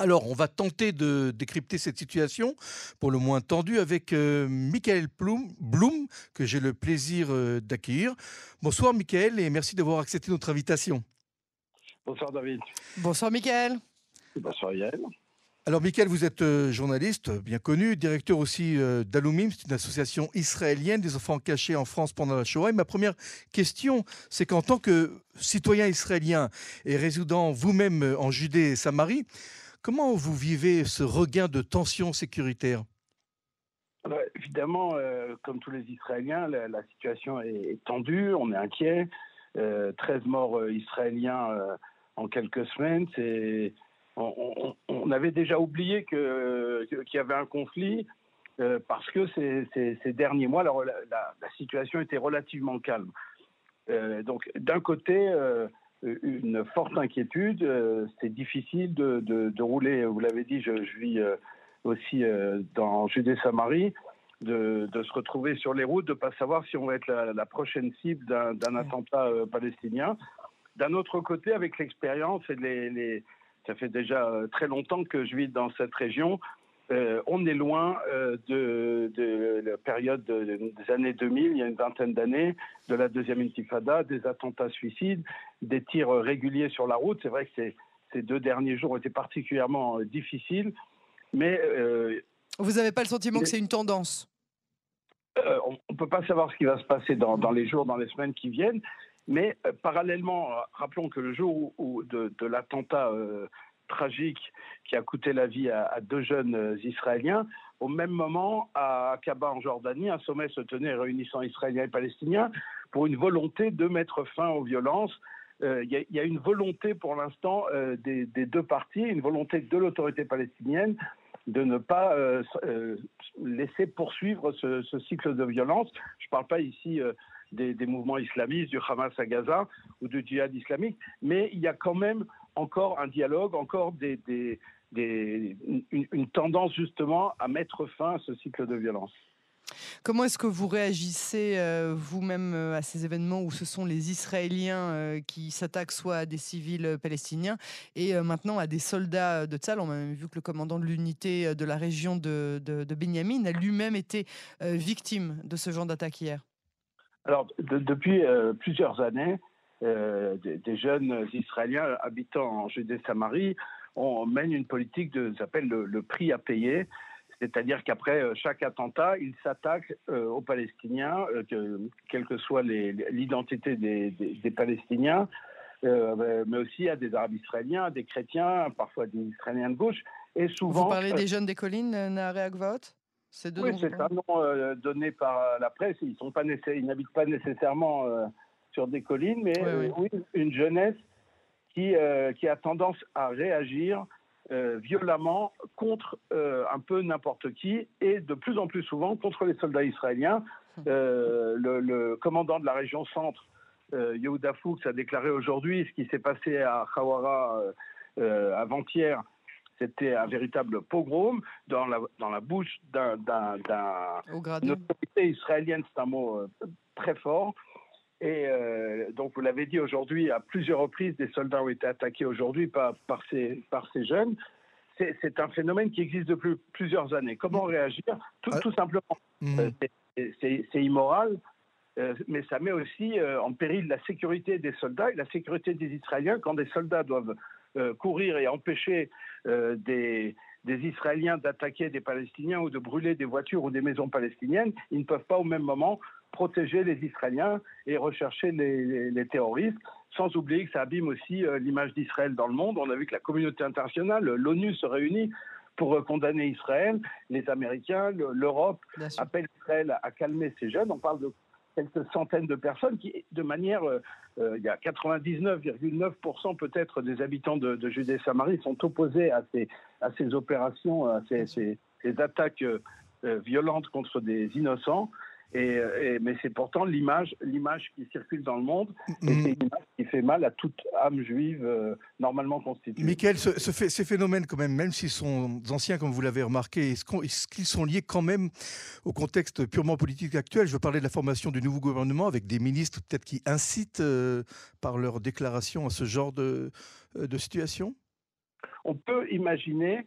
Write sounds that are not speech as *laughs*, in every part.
Alors, on va tenter de décrypter cette situation, pour le moins tendue, avec euh, Michael Blum, Blum, que j'ai le plaisir euh, d'accueillir. Bonsoir Michael et merci d'avoir accepté notre invitation. Bonsoir David. Bonsoir Michael. Bonsoir Yael. Alors Michael, vous êtes euh, journaliste bien connu, directeur aussi euh, d'Alumim, c'est une association israélienne des enfants cachés en France pendant la Shoah. Et ma première question, c'est qu'en tant que citoyen israélien et résident vous-même en Judée et Samarie, Comment vous vivez ce regain de tension sécuritaire? Alors, Évidemment, euh, comme tous les Israéliens, la, situation est, tendue, on est inquiet. Euh, 13 morts euh, israéliens euh, en quelques semaines. On, avait déjà oublié qu'il y avait un conflit parce que ces, derniers mois, la, situation était relativement calme. Donc, d'un côté, une forte inquiétude. Euh, c'est difficile de, de, de, rouler. Vous l'avez dit, je, je vis euh, aussi euh, dans Judée-Samarie. De, de, se retrouver sur les routes, de ne pas savoir si on va être la, la prochaine cible d'un attentat euh, palestinien. D'un autre côté, avec l'expérience et les, les, ça fait déjà très longtemps que je vis dans cette région, euh, on est loin euh, de, de, la période de, des années 2000, il y a une vingtaine d'années, de la deuxième intifada, des attentats suicides, des tirs réguliers sur la route. C'est vrai que ces, ces, deux derniers jours ont été particulièrement euh, difficiles, mais... Euh, Vous n'avez pas le sentiment mais, que c'est une tendance? Euh, On ne peut pas savoir ce qui va se passer dans, dans, les jours, dans les semaines qui viennent, mais euh, parallèlement, rappelons que le jour où, où de, de l'attentat tragique qui a coûté la vie à, deux jeunes Israéliens. Au même moment, à Aqaba en Jordanie, un sommet se tenait réunissant Israéliens et Palestiniens pour une volonté de mettre fin aux violences. Il euh, y, y, a une volonté pour l'instant euh, des, deux parties, une volonté de l'autorité palestinienne de ne pas euh, laisser poursuivre ce, cycle de violence. Je ne parle pas ici des, mouvements islamistes, du Hamas à Gaza ou du djihad islamique, mais il y a quand même encore un dialogue, encore des, des, des, une, une, tendance justement à mettre fin à ce cycle de violence. Comment est-ce que vous réagissez euh, vous-même euh, à ces événements où ce sont les Israéliens euh, qui s'attaquent soit à des civils palestiniens et euh, maintenant à des soldats de Tzal? On a même vu que le commandant de l'unité de la région de, de, de Benjamin a lui-même été victime de ce genre d'attaque hier. Alors, de, depuis plusieurs années, euh, des, des, jeunes Israéliens habitant en Judée-Samarie, on mène une politique de s'appelle le, le, prix à payer, c'est-à-dire qu'après euh, chaque attentat, ils s'attaquent euh, aux Palestiniens, euh, que, quelle que soit l'identité des, des, des, Palestiniens, mais aussi à des Arabes israéliens, à des chrétiens, parfois des Israéliens de gauche, et souvent. Vous parlez des jeunes des collines, Nahare Agvaot c'est oui, c'est un nom donné par la presse. Ils pas n'habitent pas nécessairement sur des collines, mais oui, oui. oui une jeunesse qui, euh, qui, a tendance à réagir euh, violemment contre euh, un peu n'importe qui et de plus en plus souvent contre les soldats israéliens. Le, le, commandant de la région centre, Yehuda Fuchs, a déclaré aujourd'hui ce qui s'est passé à Khawara avant-hier c'était un véritable pogrom dans la, dans la bouche d'un autorité israélienne, c'est un mot euh, très fort. Et euh, donc, vous l'avez dit aujourd'hui, à plusieurs reprises, des soldats ont été attaqués aujourd'hui par, par, ces, par ces jeunes. C'est un phénomène qui existe depuis plusieurs années. Comment réagir? Tout, tout simplement, mmh. euh, c'est immoral, euh, mais ça met aussi euh, en péril la sécurité des soldats et la sécurité des Israéliens quand des soldats doivent euh, courir et empêcher euh, des, des Israéliens d'attaquer des Palestiniens ou de brûler des voitures ou des maisons palestiniennes, ils ne peuvent pas au même moment protéger les Israéliens et rechercher les, les, les terroristes, sans oublier que ça abîme aussi euh, l'image d'Israël dans le monde. On a vu que la communauté internationale, l'ONU se réunit pour condamner Israël, les Américains, l'Europe appellent Israël à calmer ces jeunes. On parle de quelques centaines de personnes qui, de manière, euh, euh il y a 99,9% peut-être des habitants de, de Judée-Samarie sont opposés à ces, à ces opérations, à ces, ces, ces attaques euh, violentes contre des innocents. Et, et, mais c'est pourtant l'image, l'image qui circule dans le monde, et c'est une image qui fait mal à toute âme juive euh, normalement constituée. Michael, ce, ce fait, ces phénomènes, quand même, même s'ils sont anciens, comme vous l'avez remarqué, est-ce, qu est qu'ils sont liés quand même au contexte purement politique actuel? Je veux parler de la formation du nouveau gouvernement avec des ministres peut-être qui incitent euh, par leur déclaration à ce genre de, euh, de situation? On peut imaginer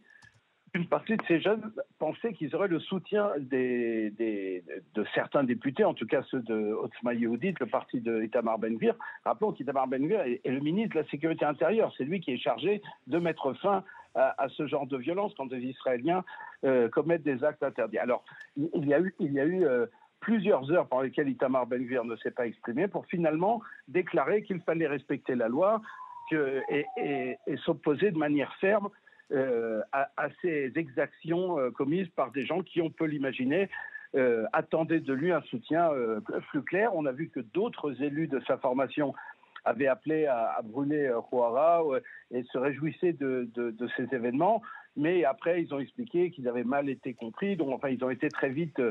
une partie de ces jeunes pensaient qu'ils auraient le soutien de certains députés, en tout cas ceux de Otzma Yehudit, le parti de Itamar Ben-Gvir. Rappelons qu'Itamar Ben-Gvir est, le ministre de la Sécurité intérieure. C'est lui qui est chargé de mettre fin à, ce genre de violence quand des Israéliens euh, commettent des actes interdits. Alors, il y a eu, euh, plusieurs heures pendant lesquelles Itamar Ben-Gvir ne s'est pas exprimé pour finalement déclarer qu'il fallait respecter la loi que, et s'opposer de manière ferme euh, à, ces exactions euh, commises par des gens qui, on peut l'imaginer, euh, attendaient de lui un soutien plus clair. On a vu que d'autres élus de sa formation avaient appelé à, brûler Huara et se réjouissaient de, ces événements. Mais après, ils ont expliqué qu'ils avaient mal été compris. Donc, enfin, ils ont été très vite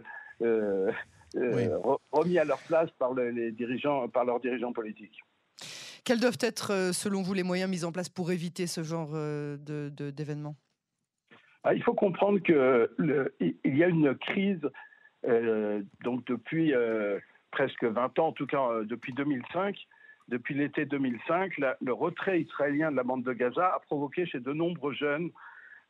remis à leur place par, les dirigeants, par leurs dirigeants politiques. Quels doivent être, euh, selon vous, les moyens mis en place pour éviter ce genre euh, d'événements? Ah, Il faut comprendre qu'il y a une crise euh, donc depuis presque 20 ans, en tout cas depuis 2005. Depuis l'été 2005, le retrait israélien de la bande de Gaza a provoqué chez de nombreux jeunes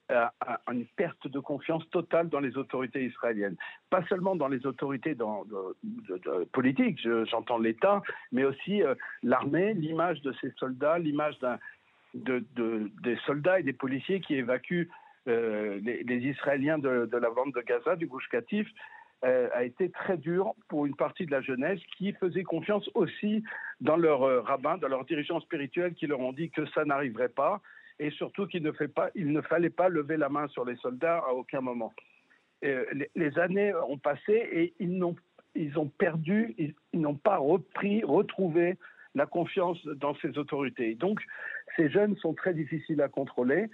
une perte de confiance totale dans les autorités israéliennes. Pas seulement dans les autorités politiques, j'entends l'État, mais aussi euh, l'armée, l'image de ces soldats, l'image de, des soldats et des policiers qui évacuent euh, les, Israéliens de, la bande de Gaza, du Gouche Katif, euh, a été très dur pour une partie de la jeunesse qui faisait confiance aussi dans leurs rabbins, dans leurs dirigeants spirituels qui leur ont dit que ça n'arriverait pas et surtout qu'il ne, fallait pas lever la main sur les soldats à aucun moment. Euh, les, années ont passé et ils, ont, ils ont perdu, ils, n'ont pas repris, retrouvé la confiance dans ces autorités. Donc, ces jeunes sont très difficiles à contrôler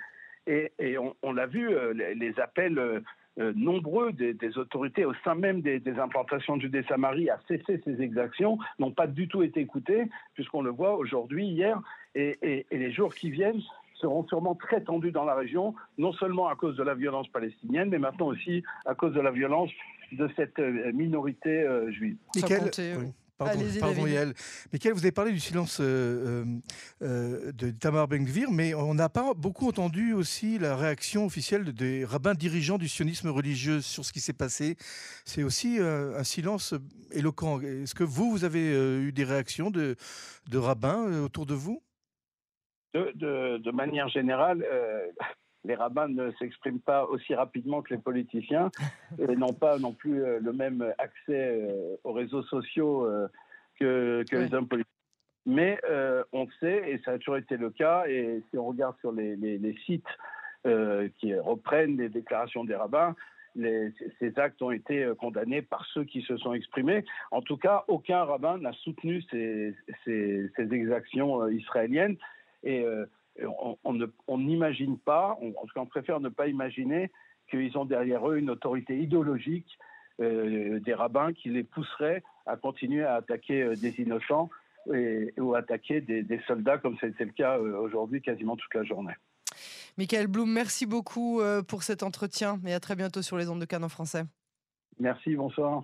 et, on, l'a vu, euh, les, appels euh, nombreux des, autorités au sein même des, implantations de Judée-Samarie à cesser ces exactions n'ont pas du tout été écoutés, puisqu'on le voit aujourd'hui, hier, et, et, les jours qui viennent, seront sûrement très tendus dans la région, non seulement à cause de la violence palestinienne, mais maintenant aussi à cause de la violence de cette euh, minorité euh, juive. Pardon, pardon Yael. Michael, vous avez parlé du silence euh, de Tamar Ben-Gvir, mais on n'a pas beaucoup entendu aussi la réaction officielle des rabbins dirigeants du sionisme religieux sur ce qui s'est passé. C'est aussi un silence éloquent. Est-ce que vous, vous avez eu des réactions de, de rabbins autour de vous? De, manière générale, euh, les rabbins ne s'expriment pas aussi rapidement que les politiciens *laughs* et n'ont pas non plus euh, le même accès euh, aux réseaux sociaux que, les hommes politiques. Mais on sait, et ça a toujours été le cas, et si on regarde sur les, sites qui reprennent les déclarations des rabbins, ces actes ont été condamnés par ceux qui se sont exprimés. En tout cas, aucun rabbin n'a soutenu ces, ces exactions israéliennes. Et euh, on n'imagine pas, on, en tout cas on préfère ne pas imaginer qu'ils ont derrière eux une autorité idéologique euh, des rabbins qui les pousserait à continuer à attaquer euh, des innocents et, ou attaquer des, soldats comme c'était le cas aujourd'hui quasiment toute la journée. Michael Blum, merci beaucoup pour cet entretien et à très bientôt sur les ondes de Canon français. Merci, bonsoir.